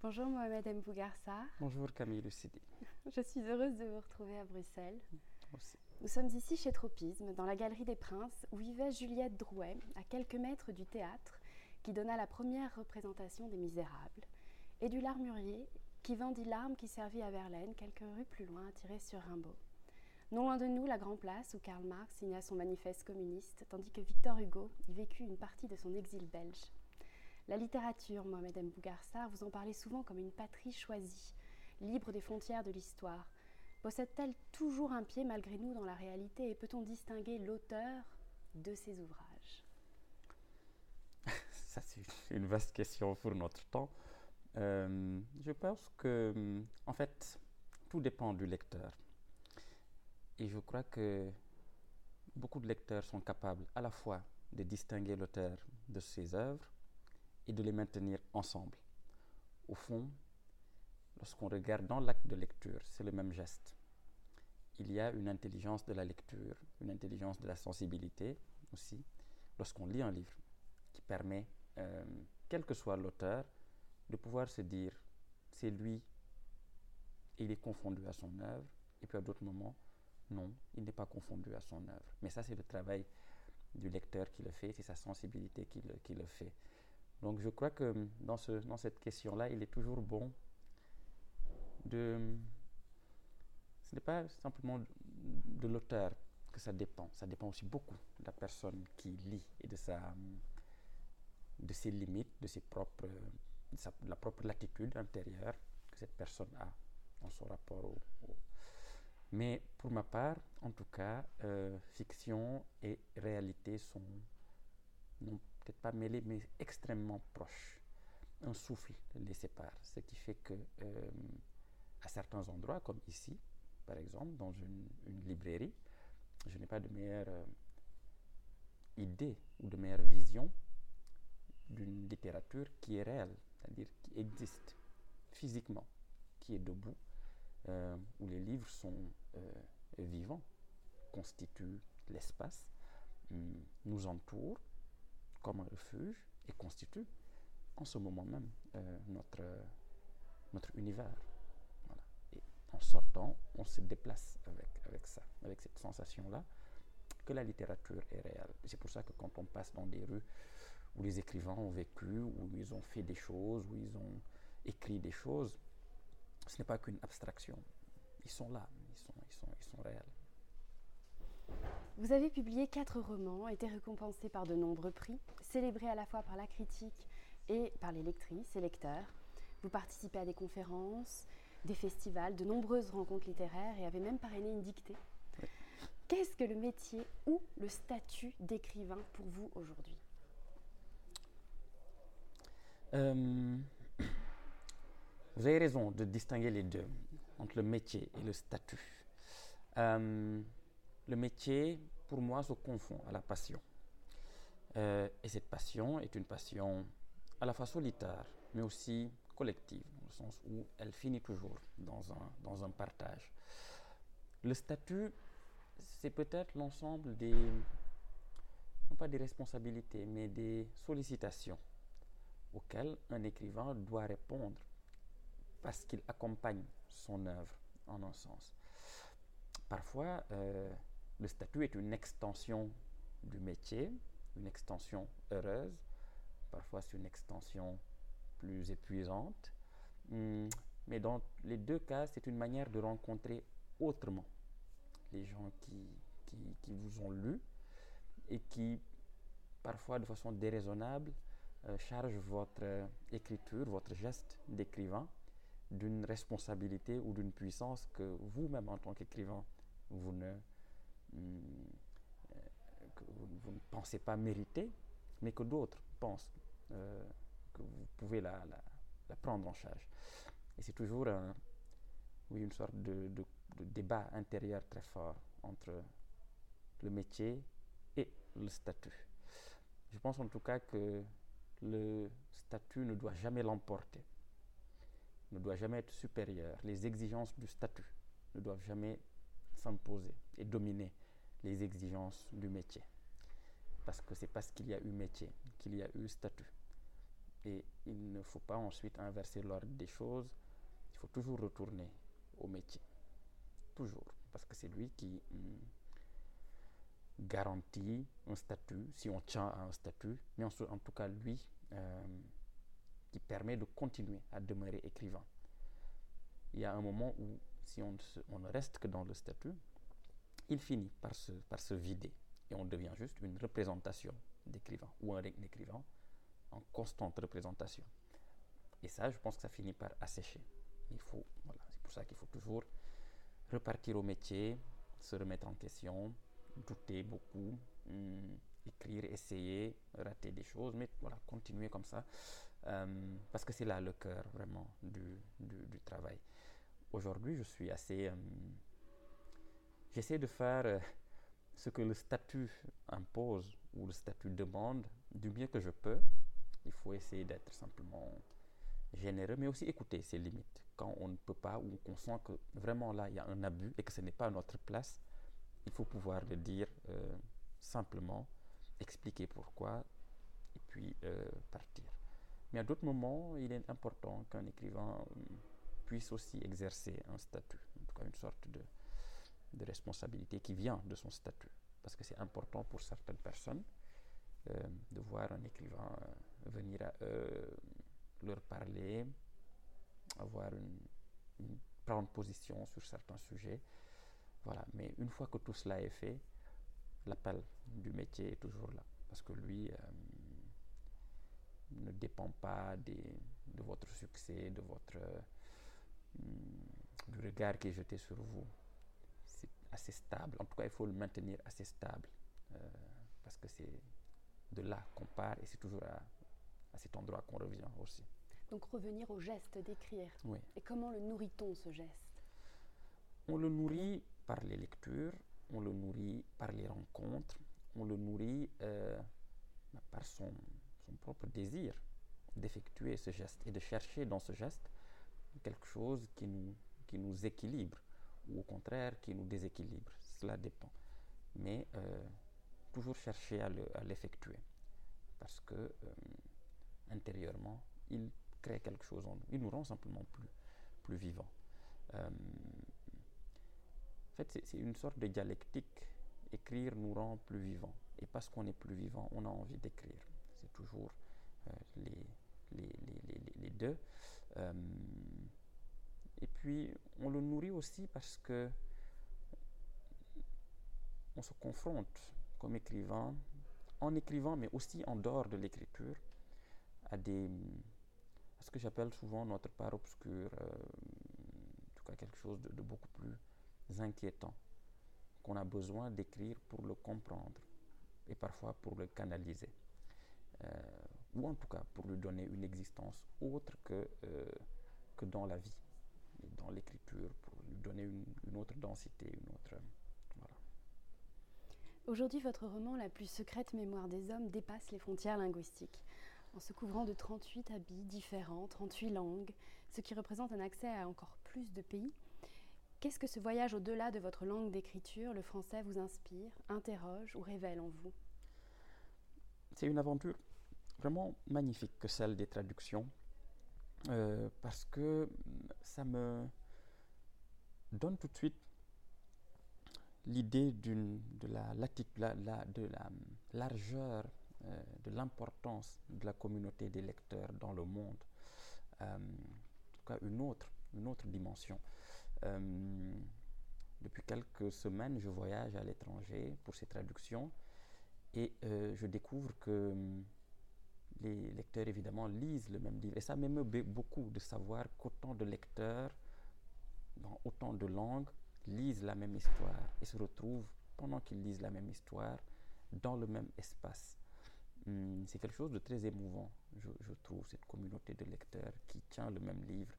Bonjour Mohamed M. Bougarsa. Bonjour Camille Lucidi. Je suis heureuse de vous retrouver à Bruxelles. Nous sommes ici chez Tropisme, dans la Galerie des Princes, où vivait Juliette Drouet, à quelques mètres du théâtre qui donna la première représentation des Misérables, et du Larmurier, qui vendit l'arme qui servit à Verlaine, quelques rues plus loin, à tirer sur Rimbaud. Non loin de nous, la Grand Place, où Karl Marx signa son manifeste communiste, tandis que Victor Hugo y vécut une partie de son exil belge. La littérature, Mohamed M. Bougarsa, vous en parlez souvent comme une patrie choisie, libre des frontières de l'histoire. Possède-t-elle toujours un pied malgré nous dans la réalité et peut-on distinguer l'auteur de ses ouvrages? Ça, c'est une vaste question pour notre temps. Euh, je pense que, en fait, tout dépend du lecteur. Et je crois que beaucoup de lecteurs sont capables à la fois de distinguer l'auteur de ses œuvres et de les maintenir ensemble. Au fond, lorsqu'on regarde dans l'acte de lecture, c'est le même geste. Il y a une intelligence de la lecture, une intelligence de la sensibilité aussi, lorsqu'on lit un livre, qui permet, euh, quel que soit l'auteur, de pouvoir se dire, c'est lui, et il est confondu à son œuvre, et puis à d'autres moments, non, il n'est pas confondu à son œuvre. Mais ça, c'est le travail du lecteur qui le fait, c'est sa sensibilité qui le, qui le fait. Donc je crois que dans, ce, dans cette question-là, il est toujours bon de... Ce n'est pas simplement de l'auteur que ça dépend, ça dépend aussi beaucoup de la personne qui lit et de, sa, de ses limites, de, ses propres, de, la propre latitude intérieure que cette personne a dans son rapport au... Mais pour ma part, en tout cas, euh, fiction et réalité sont non pas mêlés, mais extrêmement proches. Un souffle les sépare, ce qui fait que euh, à certains endroits, comme ici, par exemple, dans une, librairie, je n'ai pas de meilleure euh, idée ou de meilleure vision d'une littérature qui est réelle, c'est-à-dire qui existe physiquement, qui est debout, euh, où les livres sont vivants, constituent l'espace, hum, nous entourent comme un refuge et constitue en ce moment même euh, notre, notre univers. Et en sortant, on se déplace avec, avec ça, avec cette sensation-là que la littérature est réelle. C'est pour ça que quand on passe dans des rues où les écrivains ont vécu, où ils ont fait des choses, où ils ont écrit des choses, ce n'est pas qu'une abstraction. Ils sont là, ils sont, ils sont réels. Vous avez publié quatre romans, été récompensé par de nombreux prix, célébré à la fois par la critique et par les lectrices et lecteurs. Vous participez à des conférences, des festivals, de nombreuses rencontres littéraires et avez même parrainé une dictée. Qu'est-ce que le métier ou le statut d'écrivain pour vous aujourd'hui? Euh, Vous avez raison de distinguer les deux, entre le métier et le statut. Euh, le métier, pour moi, se confond à la passion. Euh, et cette passion est une passion à la fois solitaire, mais aussi collective, dans le sens où elle finit toujours dans un, partage. Le statut, c'est peut-être l'ensemble des, non pas des responsabilités, mais des sollicitations auxquelles un écrivain doit répondre parce qu'il accompagne son œuvre en un sens. Parfois, euh, le statut est une extension du métier, une extension heureuse. Parfois, c'est une extension plus épuisante. Hmm, mais dans les deux cas, c'est une manière de rencontrer autrement les gens qui, qui, vous ont lu et qui, parfois de façon déraisonnable, euh, chargent votre euh, écriture, votre geste d'écrivain d'une responsabilité ou d'une puissance que vous-même, en tant qu'écrivain, vous ne que vous, ne pensez pas mériter, mais que d'autres pensent euh, que vous pouvez la, prendre en charge. Et c'est toujours oui, une sorte de, de, débat intérieur très fort entre le métier et le statut. Je pense en tout cas que le statut ne doit jamais l'emporter, ne doit jamais être supérieur. Les exigences du statut ne doivent jamais s'imposer et dominer les exigences du métier. Parce que c'est parce qu'il y a eu métier qu'il y a eu statut. Et il ne faut pas ensuite inverser l'ordre des choses. Il faut toujours retourner au métier. Toujours. Parce que c'est lui qui hum, garantit un statut, si on tient à un statut, mais en, en tout cas lui euh, qui permet de continuer à demeurer écrivain. Il y a un moment où si on, ne reste que dans le statut, il finit par se, vider et on devient juste une représentation d'écrivain ou un écrivain en constante représentation. Et ça, je pense que ça finit par assécher. Il faut, voilà, c'est pour ça qu'il faut toujours repartir au métier, se remettre en question, douter beaucoup, hum, écrire, essayer, rater des choses, mais voilà, continuer comme ça, euh, parce que c'est là le cœur vraiment du travail. Aujourd'hui, je suis assez... Euh, J'essaie de faire euh, ce que le statut impose ou le statut demande du mieux que je peux. Il faut essayer d'être simplement généreux, mais aussi écouter ses limites. Quand on ne peut pas ou qu'on sent que vraiment là, il y a un abus et que ce n'est pas notre place, il faut pouvoir le dire euh, simplement, expliquer pourquoi et puis partir. Mais à d'autres moments, il est important qu'un écrivain puisse aussi exercer un statut, en tout cas une sorte de, responsabilité qui vient de son statut. Parce que c'est important pour certaines personnes euh, de voir un écrivain euh, venir à eux, leur parler, avoir prendre position sur certains sujets. Voilà. Mais une fois que tout cela est fait, l'appel du métier est toujours là. Parce que lui euh, ne dépend pas de votre succès, de votre, du regard qui est jeté sur vous assez stable. En tout cas, il faut le maintenir assez stable euh, parce que c'est de là qu'on part et c'est toujours à, à, cet endroit qu'on revient aussi. Donc revenir au geste d'écrire. Oui. Et comment le nourrit-on ce geste? On le nourrit par les lectures, on le nourrit par les rencontres, on le nourrit euh, par son, son propre désir d'effectuer ce geste et de chercher dans ce geste quelque chose qui nous, qui nous équilibre ou au contraire qui nous déséquilibre. Cela dépend. Mais euh, toujours chercher à l'effectuer. parce que euh, intérieurement, il crée quelque chose en nous. Il nous rend simplement plus, plus vivants. Euh, en fait, c'est une sorte de dialectique. Écrire nous rend plus vivants. Et parce qu'on est plus vivant, on a envie d'écrire. C'est toujours les, les, les, les, deux. Et puis, on le nourrit aussi parce que on se confronte comme écrivain, en écrivant, mais aussi en dehors de l'écriture, à, des, à ce que j'appelle souvent notre part obscure, euh, en tout cas quelque chose de, beaucoup plus inquiétant, qu'on a besoin d'écrire pour le comprendre et parfois pour le canaliser, euh, ou en tout cas pour lui donner une existence autre que, euh, que dans la vie dans l'écriture pour lui donner une, une, autre densité, une autre. Voilà. Aujourd'hui, votre roman La plus secrète mémoire des hommes dépasse les frontières linguistiques. En se couvrant de 38 habits différents, 38 langues, ce qui représente un accès à encore plus de pays, qu'est-ce que ce voyage au-delà de votre langue d'écriture, le français, vous inspire, interroge ou révèle en vous? C'est une aventure vraiment magnifique que celle des traductions euh, parce que ça me donne tout de suite l'idée de la, la largeur, euh, de l'importance de la communauté des lecteurs dans le monde. Euh, en tout cas, une autre, dimension. Depuis quelques semaines, je voyage à l'étranger pour ces traductions et je découvre que les lecteurs, évidemment, lisent le même livre. Et ça m'émeut beaucoup de savoir qu'autant de lecteurs, dans autant de langues, lisent la même histoire et se retrouvent, pendant qu'ils lisent la même histoire, dans le même espace. Hum, c'est quelque chose de très émouvant, je, je, trouve, cette communauté de lecteurs qui tient le même livre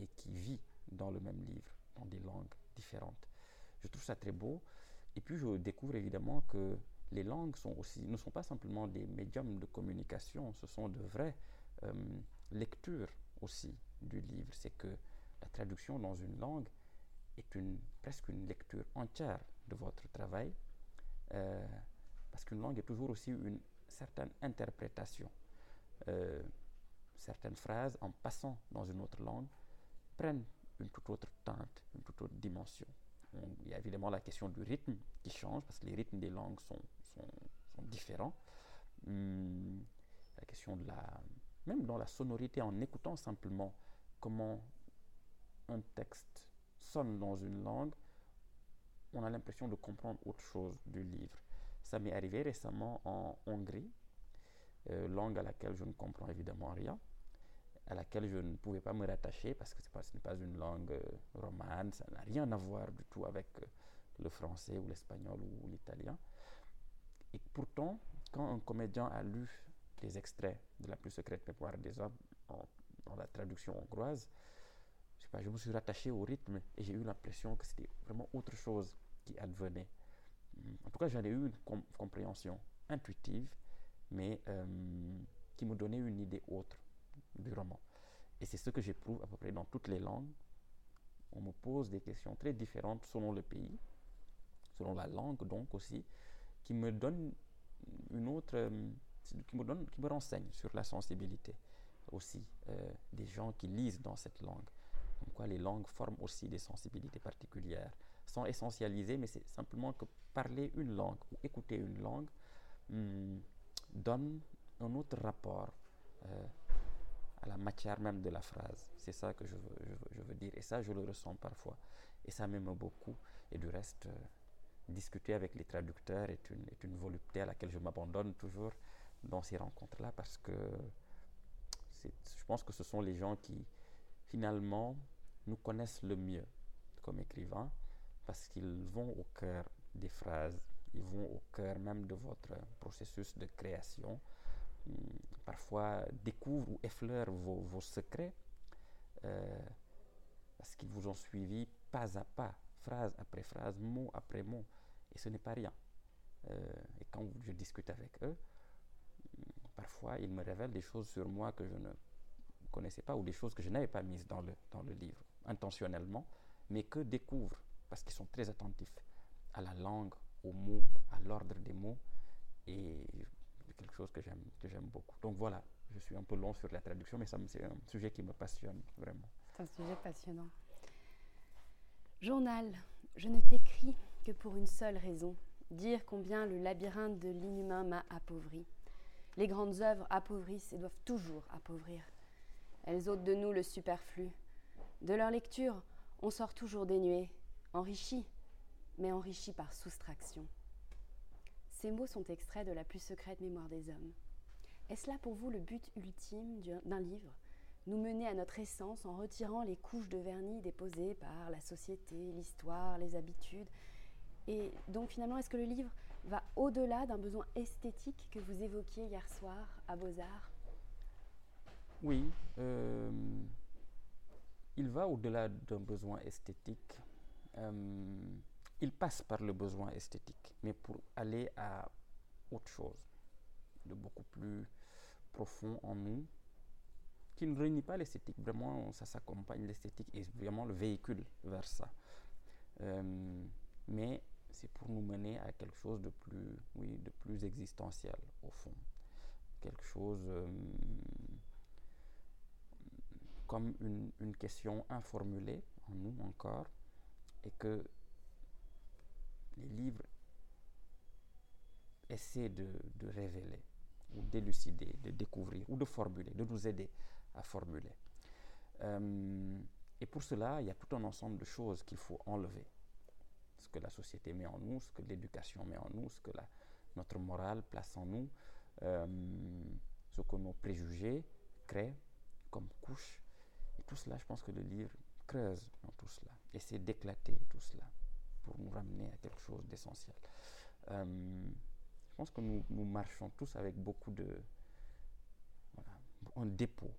et qui vit dans le même livre, dans des langues différentes. Je trouve ça très beau. Et puis je découvre évidemment que les langues ne sont pas simplement des médiums de communication, ce sont de vraies euh, lectures aussi du livre. C'est que la traduction dans une langue est presque une lecture entière de votre travail, euh, parce qu'une langue est toujours aussi une certaine interprétation. Euh, certaines phrases, en passant dans une autre langue, prennent une toute autre teinte, une toute autre dimension. il y a évidemment la question du rythme qui change, parce que les rythmes des langues sont, sont, différents. Hum, la question de la... Même dans la sonorité, en écoutant simplement comment un texte sonne dans une langue, on a l'impression de comprendre autre chose du livre. Ça m'est arrivé récemment en Hongrie, euh, langue à laquelle je ne comprends évidemment rien, à laquelle je ne pouvais pas me rattacher parce que ce n'est pas une langue euh, romane, ça n'a rien à voir du tout avec euh, le français ou l'espagnol ou, l'italien. Et pourtant, quand un comédien a lu des extraits de La plus secrète mémoire des hommes dans la traduction hongroise, je, me suis rattaché au rythme et j'ai eu l'impression que c'était vraiment autre chose qui advenait. En tout cas, j'en ai eu une compréhension intuitive, mais euh, qui me donnait une idée autre du roman. Et c'est ce que j'éprouve à peu près dans toutes les langues. On me pose des questions très différentes selon le pays, selon la langue donc aussi, qui me donnent une autre, euh, qui me, donne, qui me renseigne sur la sensibilité aussi euh, des gens qui lisent dans cette langue. Donc quoi les langues forment aussi des sensibilités particulières, sans essentialiser, mais c'est simplement que parler une langue ou écouter une langue hmm, donne un autre rapport euh, à la matière même de la phrase. C'est ça que je veux, dire. Et ça, je le ressens parfois. Et ça m'aime beaucoup. Et du reste, discuter avec les traducteurs est une, est une volupté à laquelle je m'abandonne toujours dans ces rencontres-là parce que je pense que ce sont les gens qui, finalement, nous connaissent le mieux comme écrivains parce qu'ils vont au cœur des phrases, ils vont au cœur même de votre processus de création parfois découvrent ou effleurent vos, secrets euh, parce qu'ils vous ont suivi pas à pas, phrase après phrase, mot après mot. Et ce n'est pas rien. Euh, et quand je discute avec eux, parfois ils me révèlent des choses sur moi que je ne connaissais pas ou des choses que je n'avais pas mises dans le, dans le livre intentionnellement, mais que découvrent parce qu'ils sont très attentifs à la langue, aux mots, à l'ordre des mots. Et quelque chose que j'aime, que j'aime beaucoup. Donc voilà, je suis un peu long sur la traduction, mais c'est un sujet qui me passionne vraiment. C'est un sujet passionnant. Journal, je ne t'écris que pour une seule raison, dire combien le labyrinthe de l'inhumain m'a appauvri. Les grandes œuvres appauvrissent et doivent toujours appauvrir. Elles ôtent de nous le superflu. De leur lecture, on sort toujours dénué, enrichi, mais enrichi par soustraction. Ces mots sont extraits de la plus secrète mémoire des hommes. Est-ce là pour vous le but ultime d'un livre? Nous mener à notre essence en retirant les couches de vernis déposées par la société, l'histoire, les habitudes. Et donc finalement, est-ce que le livre va au-delà d'un besoin esthétique que vous évoquiez hier soir à Beaux-Arts? Oui, euh, il va au-delà d'un besoin esthétique. Euh, il passe par le besoin esthétique, mais pour aller à autre chose, de beaucoup plus profond en nous, qui ne réunit pas l'esthétique. Vraiment, ça s'accompagne, l'esthétique est vraiment le véhicule vers ça. Euh, mais c'est pour nous mener à quelque chose de plus, oui, de plus existentiel, au fond. Quelque chose euh, comme une, question informulée en nous encore, et que les livres essaient de, révéler, ou d'élucider, de découvrir, ou de formuler, de nous aider à formuler. Euh, et pour cela, il y a tout un ensemble de choses qu'il faut enlever. Ce que la société met en nous, ce que l'éducation met en nous, ce que notre morale place en nous, euh, ce que nos préjugés créent comme couche. Et tout cela, je pense que le livre creuse dans tout cela, essaie d'éclater tout cela pour nous ramener à quelque chose d'essentiel. Euh, je pense que nous, nous, marchons tous avec beaucoup de... Voilà, un dépôt,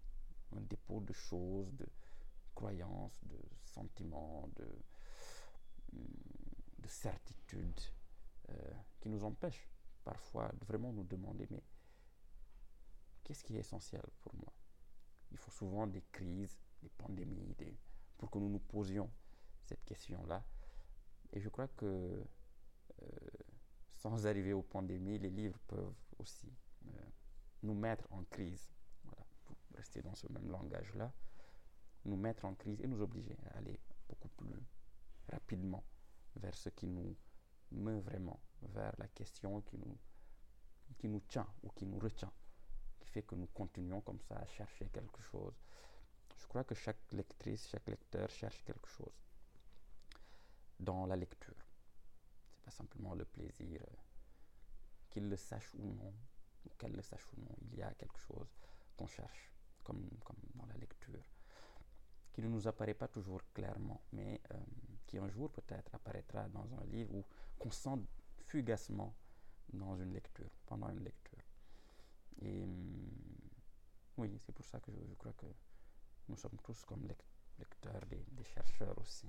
un dépôt de choses, de croyances, de sentiments, de, de certitudes euh, qui nous empêchent parfois de vraiment nous demander, mais qu'est-ce qui est essentiel pour moi? Il faut souvent des crises, des pandémies, pour que nous nous posions cette question-là. Et je crois que euh, sans arriver aux pandémies, les livres peuvent aussi euh, nous mettre en crise, voilà, rester dans ce même langage-là, nous mettre en crise et nous obliger à aller beaucoup plus rapidement vers ce qui nous met vraiment vers la question qui nous, qui nous tient ou qui nous retient, qui fait que nous continuons comme ça à chercher quelque chose. Je crois que chaque lectrice, chaque lecteur cherche quelque chose dans la lecture. C'est pas simplement le plaisir, euh, qu'il le sache ou non, qu'elle le sache ou non, il y a quelque chose qu'on cherche, comme, comme dans la lecture, qui ne nous apparaît pas toujours clairement, mais euh, qui un jour peut-être apparaîtra dans un livre ou qu'on sent fugacement dans une lecture, pendant une lecture. Et hum, oui, c'est pour ça que je, crois que nous sommes tous comme lecteurs, des, chercheurs aussi.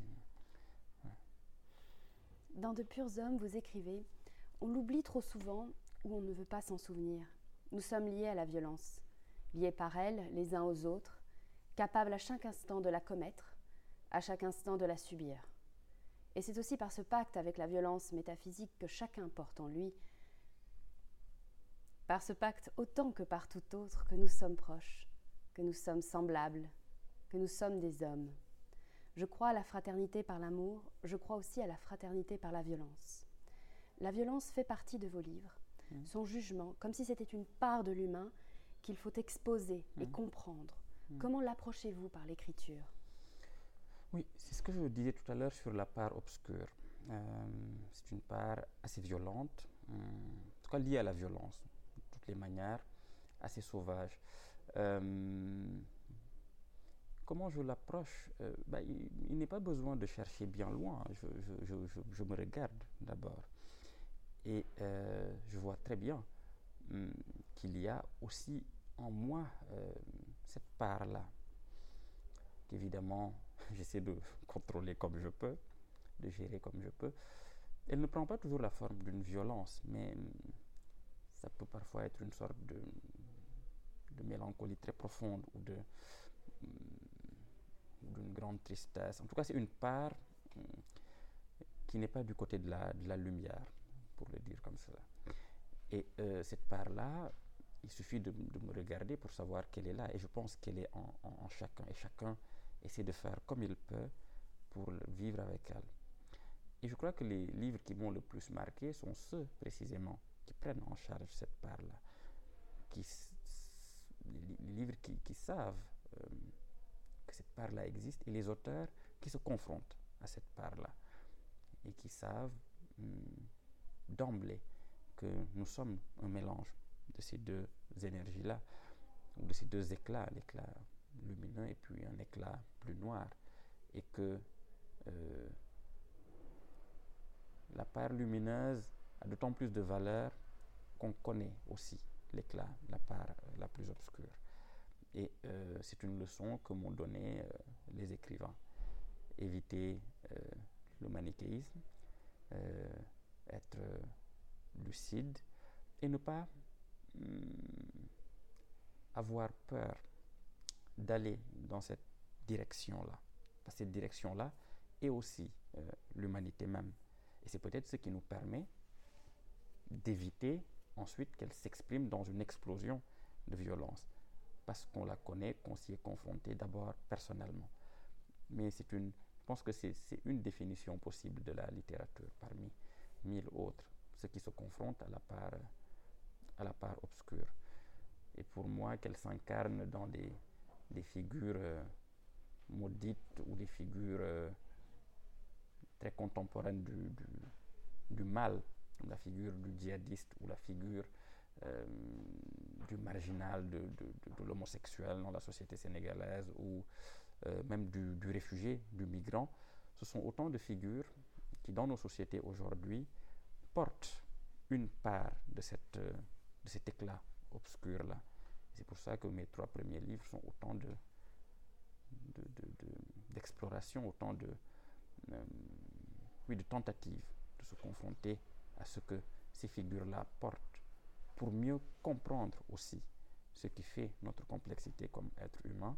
Dans De purs hommes, vous écrivez On l'oublie trop souvent ou on ne veut pas s'en souvenir. Nous sommes liés à la violence, liés par elle les uns aux autres, capables à chaque instant de la commettre, à chaque instant de la subir. Et c'est aussi par ce pacte avec la violence métaphysique que chacun porte en lui, par ce pacte autant que par tout autre, que nous sommes proches, que nous sommes semblables, que nous sommes des hommes. Je crois à la fraternité par l'amour, je crois aussi à la fraternité par la violence. La violence fait partie de vos livres, mmh. son jugement, comme si c'était une part de l'humain qu'il faut exposer et mmh. comprendre. Mmh. Comment l'approchez-vous par l'écriture? Oui, c'est ce que je disais tout à l'heure sur la part obscure. Euh, c'est une part assez violente, hum, en tout cas liée à la violence, de toutes les manières, assez sauvage. Euh, comment je l'approche? Euh, ben, Il, n'est pas besoin de chercher bien loin. Je, me regarde d'abord. Et je vois très bien hum, qu'il y a aussi en moi cette part-là, qu'évidemment j'essaie de contrôler comme je peux, de gérer comme je peux. Elle ne prend pas toujours la forme d'une violence, mais hum, ça peut parfois être une sorte de, de mélancolie très profonde ou hum, d'une grande tristesse. En tout cas, c'est une part hum, qui n'est pas du côté de la, de la, lumière, pour le dire comme cela. Et euh, cette part-là, il suffit de, me regarder pour savoir qu'elle est là. Et je pense qu'elle est en, en, chacun. Et chacun essaie de faire comme il peut pour vivre avec elle. Et je crois que les livres qui m'ont le plus marqué sont ceux précisément qui prennent en charge cette part-là, les livres qui, savent euh, que cette part-là existe et les auteurs qui se confrontent à cette part-là et qui savent hum, d'emblée que nous sommes un mélange de ces deux énergies-là, ou de ces deux éclats, l'éclat lumineux et puis un éclat plus noir. Et que euh, la part lumineuse a d'autant plus de valeur qu'on connaît aussi l'éclat, la part la plus obscure. Et euh, c'est une leçon que m'ont donné euh, les écrivains. Éviter le manichéisme, être lucide et ne pas hum, avoir peur d'aller dans cette direction-là. Parce que cette direction-là est aussi euh, l'humanité même. Et c'est peut-être ce qui nous permet d'éviter ensuite qu'elle s'exprime dans une explosion de violence. Parce qu'on la connaît, qu'on s'y est confronté d'abord personnellement. Mais c'est une, je pense que c'est une définition possible de la littérature parmi mille autres, ce qui se confronte à la part, à la part obscure. Et pour moi, qu'elle s'incarne dans des, des figures euh, maudites ou des figures euh, très contemporaines du, du, mal, la figure du djihadiste ou la figure euh, du marginal, de, de, l'homosexuel dans la société sénégalaise ou même du, du, réfugié, du migrant. Ce sont autant de figures qui, dans nos sociétés aujourd'hui, portent une part de, cette, de cet éclat obscur-là. C'est pour ça que mes trois premiers livres sont autant de, d'exploration, autant de, euh, oui, de tentatives de se confronter à ce que ces figures-là portent, pour mieux comprendre aussi ce qui fait notre complexité comme être humain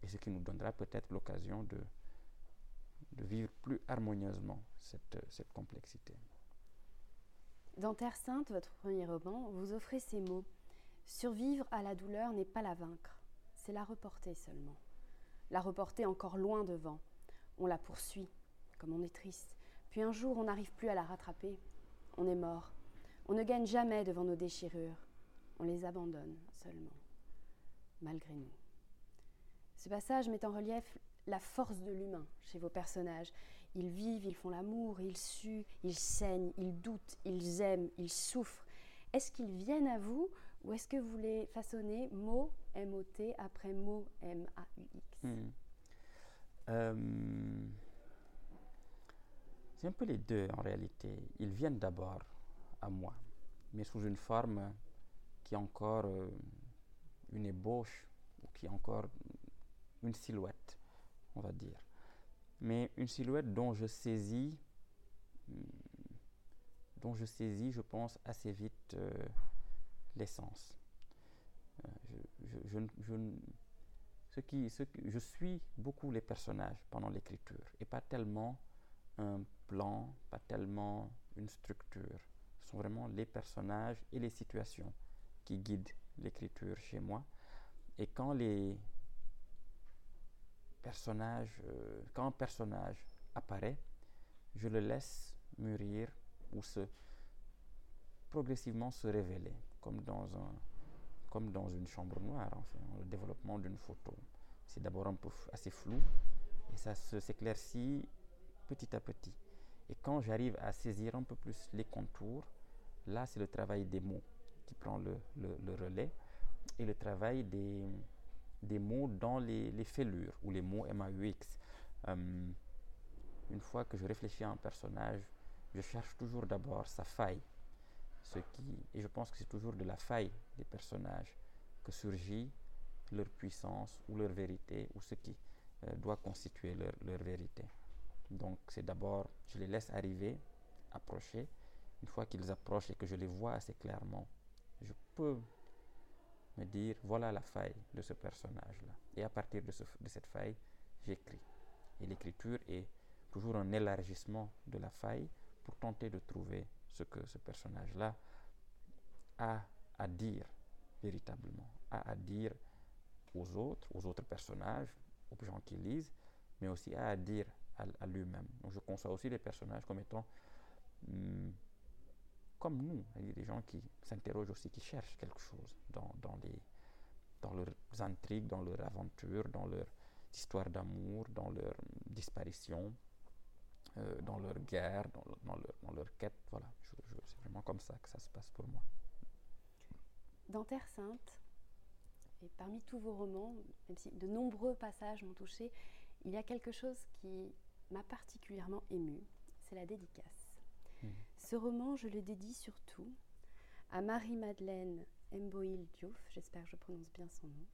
et ce qui nous donnera peut-être l'occasion de, de vivre plus harmonieusement cette, cette complexité. Dans Terre Sainte, votre premier roman, vous offrez ces mots Survivre à la douleur n'est pas la vaincre, c'est la reporter seulement. La reporter encore loin devant. On la poursuit, comme on est triste. Puis un jour, on n'arrive plus à la rattraper. On est mort. On ne gagne jamais devant nos déchirures. On les abandonne seulement, malgré nous. Ce passage met en relief la force de l'humain chez vos personnages. Ils vivent, ils font l'amour, ils suent, ils saignent, ils doutent, ils aiment, ils souffrent. Est-ce qu'ils viennent à vous ou est-ce que vous les façonnez? Mot M-O-T après mot M-A-U-X hmm. euh, C'est un peu les deux en réalité. Ils viennent d'abord à moi, mais sous une forme qui est encore euh, une ébauche ou qui est encore une silhouette, on va dire. Mais une silhouette dont je saisis, hmm, dont je saisis, je pense, assez vite euh, l'essence. Euh, je, je, ce qui, je suis beaucoup les personnages pendant l'écriture et pas tellement un plan, pas tellement une structure. Ce sont vraiment les personnages et les situations qui guident l'écriture chez moi. Et quand les personnages, euh, quand un personnage apparaît, je le laisse mûrir ou se progressivement se révéler comme dans, un, comme dans une chambre noire, enfin, le développement d'une photo. C'est d'abord un peu assez flou et ça s'éclaircit petit à petit. Et quand j'arrive à saisir un peu plus les contours, là c'est le travail des mots qui prend le, le, relais et le travail des, des mots dans les, les, fêlures ou les mots MAUX. Une fois que je réfléchis à un personnage, je cherche toujours d'abord sa faille ce qui, et je pense que c'est toujours de la faille des personnages que surgit leur puissance ou leur vérité ou ce qui euh, doit constituer leur, vérité. Donc c'est d'abord, je les laisse arriver, approcher. Une fois qu'ils approchent et que je les vois assez clairement, je peux me dire, voilà la faille de ce personnage-là. Et à partir de cette faille, j'écris. Et l'écriture est toujours un élargissement de la faille pour tenter de trouver ce que ce personnage-là a à dire véritablement, a à dire aux autres, aux autres personnages, aux gens qui lisent, mais aussi a à dire à, lui-même. Donc je conçois aussi les personnages comme étant hmm, comme nous, des gens qui s'interrogent aussi, qui cherchent quelque chose dans, dans, les, dans leurs intrigues, dans leur aventure, dans leur histoire d'amour, dans leur disparition, euh, dans leur guerre, dans, dans, leur, dans leur, quête. Voilà, c'est vraiment comme ça que ça se passe pour moi. Dans Terre Sainte, et parmi tous vos romans, même si de nombreux passages m'ont touché, il y a quelque chose qui m'a particulièrement ému, c'est la dédicace. Hmm. Ce roman, je le dédie surtout à Marie-Madeleine Mboil Diouf, j'espère que je prononce bien son nom,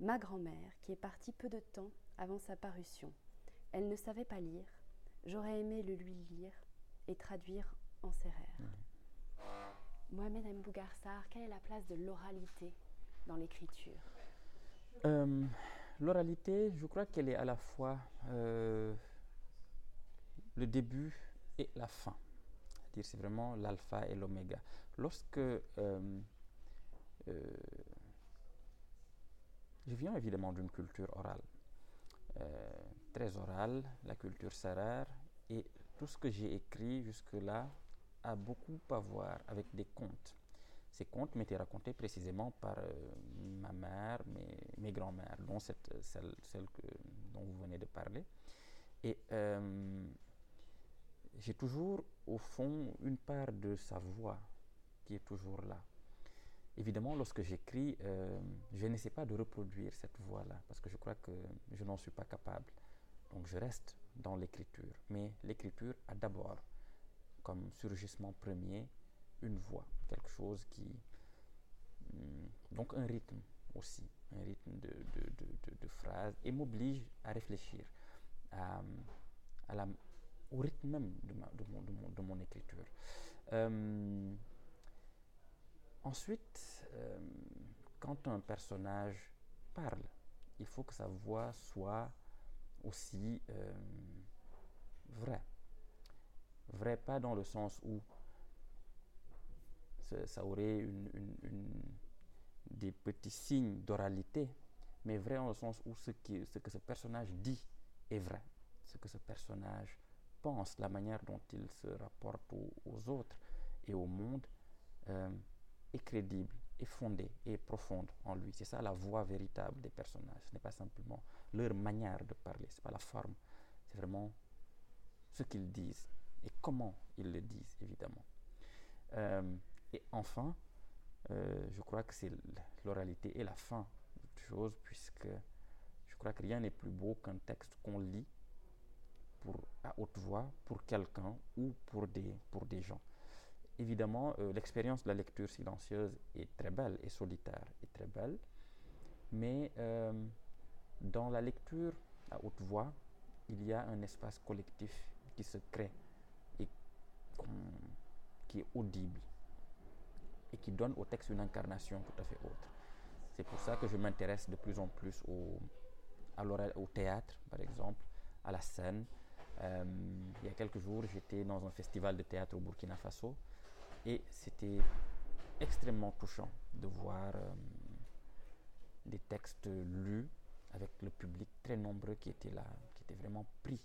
ma grand-mère qui est partie peu de temps avant sa parution. Elle ne savait pas lire, J'aurais aimé le lui lire et traduire en serrère. Mohamed M. Bougarsar, quelle est la place de l'oralité dans l'écriture? Euh, L'oralité, je crois qu'elle est à la fois euh, le début et la fin. C'est-à-dire c'est vraiment l'alpha et l'oméga. Lorsque euh, je viens évidemment d'une culture orale. Euh, très orale, la culture saraire, et tout ce que j'ai écrit jusque-là a beaucoup à voir avec des contes. Ces contes m'étaient racontés précisément par euh, ma mère, mes, mes grands-mères, dont cette, celle, celle que, dont vous venez de parler. Et euh, j'ai toujours, au fond, une part de sa voix qui est toujours là. Évidemment, lorsque j'écris, euh, je n'essaie pas de reproduire cette voix-là, parce que je crois que je n'en suis pas capable. Donc je reste dans l'écriture. Mais l'écriture a d'abord, comme surgissement premier, une voix, quelque chose qui... Hmm, donc un rythme aussi, un rythme de, de, phrases, et m'oblige à réfléchir à, la, au rythme même de, mon, écriture. Euh, Ensuite, euh, quand un personnage parle, il faut que sa voix soit aussi euh, vraie. Vraie pas dans le sens où ça aurait des petits signes d'oralité, mais vrai en le sens où ce que ce personnage dit est vrai, ce que ce personnage pense, la manière dont il se rapporte aux, autres et au monde euh, est crédible, est fondée, est profonde en lui. C'est ça la voix véritable des personnages. Ce n'est pas simplement leur manière de parler, ce n'est pas la forme, c'est vraiment ce qu'ils disent et comment ils le disent, évidemment. Euh, et enfin, euh, je crois que c'est l'oralité et la fin de chose, puisque je crois que rien n'est plus beau qu'un texte qu'on lit à haute voix pour quelqu'un ou pour des, pour des gens. Évidemment, euh, l'expérience de la lecture silencieuse est très belle et solitaire est très belle, mais euh, dans la lecture à haute voix, il y a un espace collectif qui se crée et qui est audible et qui donne au texte une incarnation tout à fait autre. C'est pour ça que je m'intéresse de plus en plus au, théâtre, par exemple, à la scène. Euh, il y a quelques jours, j'étais dans un festival de théâtre au Burkina Faso et c'était extrêmement touchant de voir euh, des textes lus avec le public très nombreux qui était là, qui était vraiment pris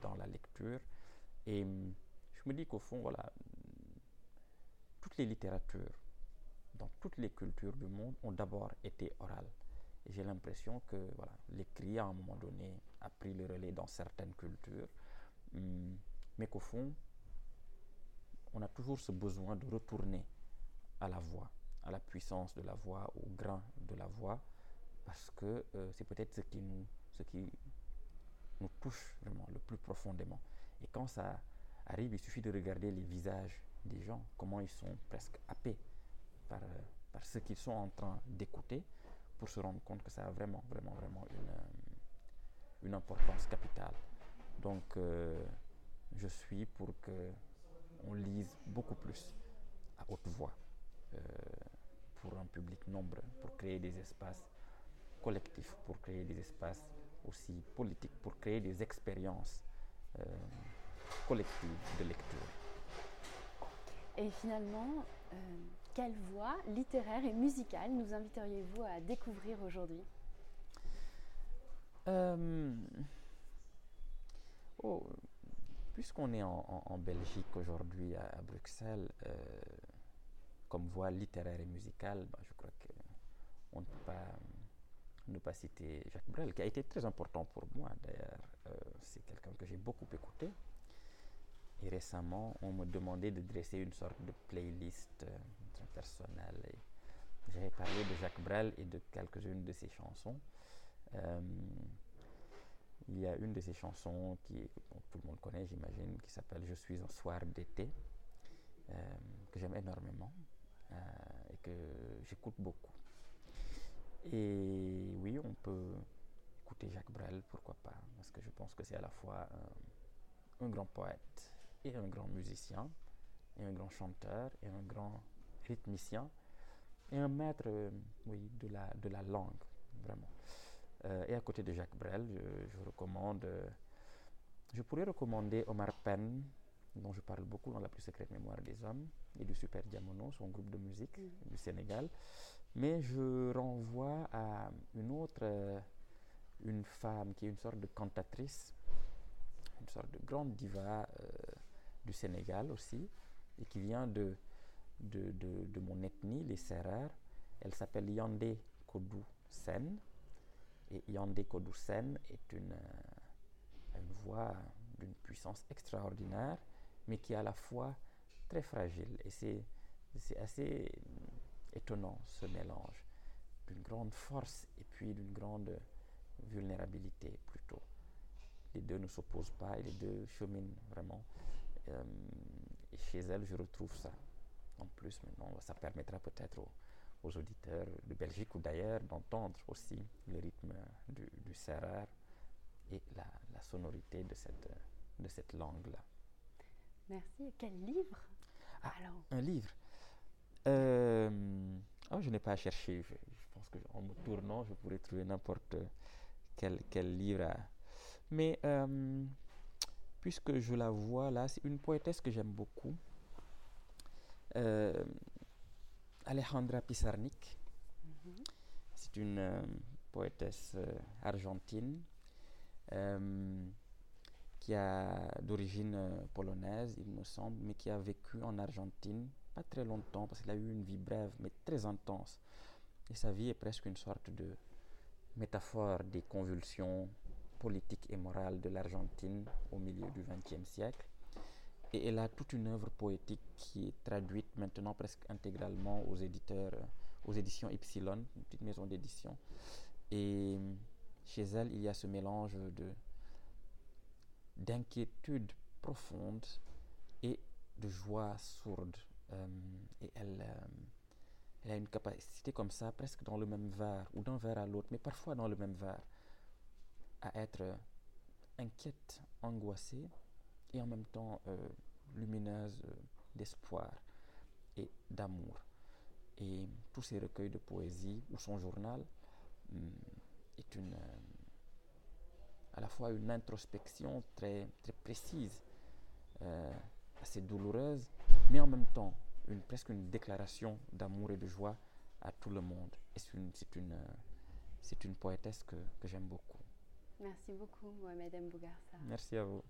dans la lecture. Et je me dis qu'au fond, voilà, toutes les littératures dans toutes les cultures du monde ont d'abord été orales. Et j'ai l'impression que voilà, l'écrit, à un moment donné, a pris le relais dans certaines cultures, hum, mais qu'au fond, on a toujours ce besoin de retourner à la voix, à la puissance de la voix, au grain de la voix, parce que euh, c'est peut-être ce qui nous, ce qui nous touche vraiment le plus profondément. Et quand ça arrive, il suffit de regarder les visages des gens, comment ils sont presque happés par, euh, ce qu'ils sont en train d'écouter pour se rendre compte que ça a vraiment, vraiment, vraiment une, euh, importance capitale. Donc, je suis pour que on lise beaucoup plus à haute voix pour un public nombreux, pour créer des espaces collectifs, pour créer des espaces aussi politiques, pour créer des expériences collectives de lecture. Et finalement, quelle voix littéraire et musicale nous inviteriez-vous à découvrir aujourd'hui? Euh, oh, Puisqu'on est en, Belgique aujourd'hui, à, Bruxelles, euh, comme voix littéraire et musicale, bah, je crois qu'on ne peut pas ne pas citer Jacques Brel, qui a été très important pour moi d'ailleurs. Euh, c'est quelqu'un que j'ai beaucoup écouté. Et récemment, on me demandait de dresser une sorte de playlist personnel. J'avais parlé de Jacques Brel et de quelques-unes de ses chansons. Euh, il y a une de ses chansons qui tout le monde connaît, j'imagine, qui s'appelle Je suis un soir d'été, euh, que j'aime énormément euh, et que j'écoute beaucoup. Et oui, on peut écouter Jacques Brel, pourquoi pas, parce que je pense que c'est à la fois un grand poète et un grand musicien, et un grand chanteur et un grand rythmicien et un maître euh, oui, de, la, de la langue, vraiment. Euh, et à côté de Jacques Brel, je, recommande, euh, je pourrais recommander Omar Penn, dont je parle beaucoup dans La plus secrète mémoire des hommes, et du Super Diamono, son groupe de musique mm. du Sénégal. Mais je renvoie à une autre, une femme qui est une sorte de cantatrice, une sorte de grande diva du Sénégal aussi, et qui vient de de, de, mon ethnie, les Serrères. Elle s'appelle Yandé Kodou Sen. Et Yandé Kodou Sen est une, euh, voix d'une puissance extraordinaire, mais qui est à la fois très fragile. Et c'est assez étonnant ce mélange d'une grande force et puis d'une grande vulnérabilité plutôt. Les deux ne s'opposent pas et les deux cheminent vraiment. Euh, et chez elle, je retrouve ça en plus maintenant. Ça permettra peut-être aux, auditeurs de Belgique ou d'ailleurs d'entendre aussi le rythme du, du serreur et la, sonorité de cette, de cette langue-là. Merci. Quel livre? Ah, Alors. Un livre. Euh, oh, je n'ai pas cherché. Je, pense qu'en me tournant, je pourrais trouver n'importe quel, quel livre. Mais euh, puisque je la vois là, c'est une poétesse que j'aime beaucoup euh, Alejandra Pizarnik. Mhm. C'est une euh, poétesse euh, argentine qui a d'origine polonaise, il me semble, mais qui a vécu en Argentine pas très longtemps parce qu'il a eu une vie brève mais très intense. Et sa vie est presque une sorte de métaphore des convulsions politiques et morales de l'Argentine au milieu du XXe siècle. Et elle a toute une œuvre poétique qui est traduite maintenant presque intégralement aux éditeurs, aux éditions Epsilon, une petite maison d'édition. Et chez elle, il y a ce mélange de d'inquiétude profonde et de joie sourde. Euh, et elle, euh, elle a une capacité comme ça, presque dans le même verre, ou d'un verre à l'autre, mais parfois dans le même verre, à être inquiète, angoissée, et en même temps euh, lumineuse euh, d'espoir et d'amour. Et tous ces recueils de poésie, ou son journal, hum, est une, euh, à la fois une introspection très, très précise, assez douloureuse, mais en même temps une, presque une déclaration d'amour et de joie à tout le monde. Et c'est une, c'est une, c'est une poétesse que, que j'aime beaucoup. Merci beaucoup, Mohamed M. Bougarsa. Merci à vous.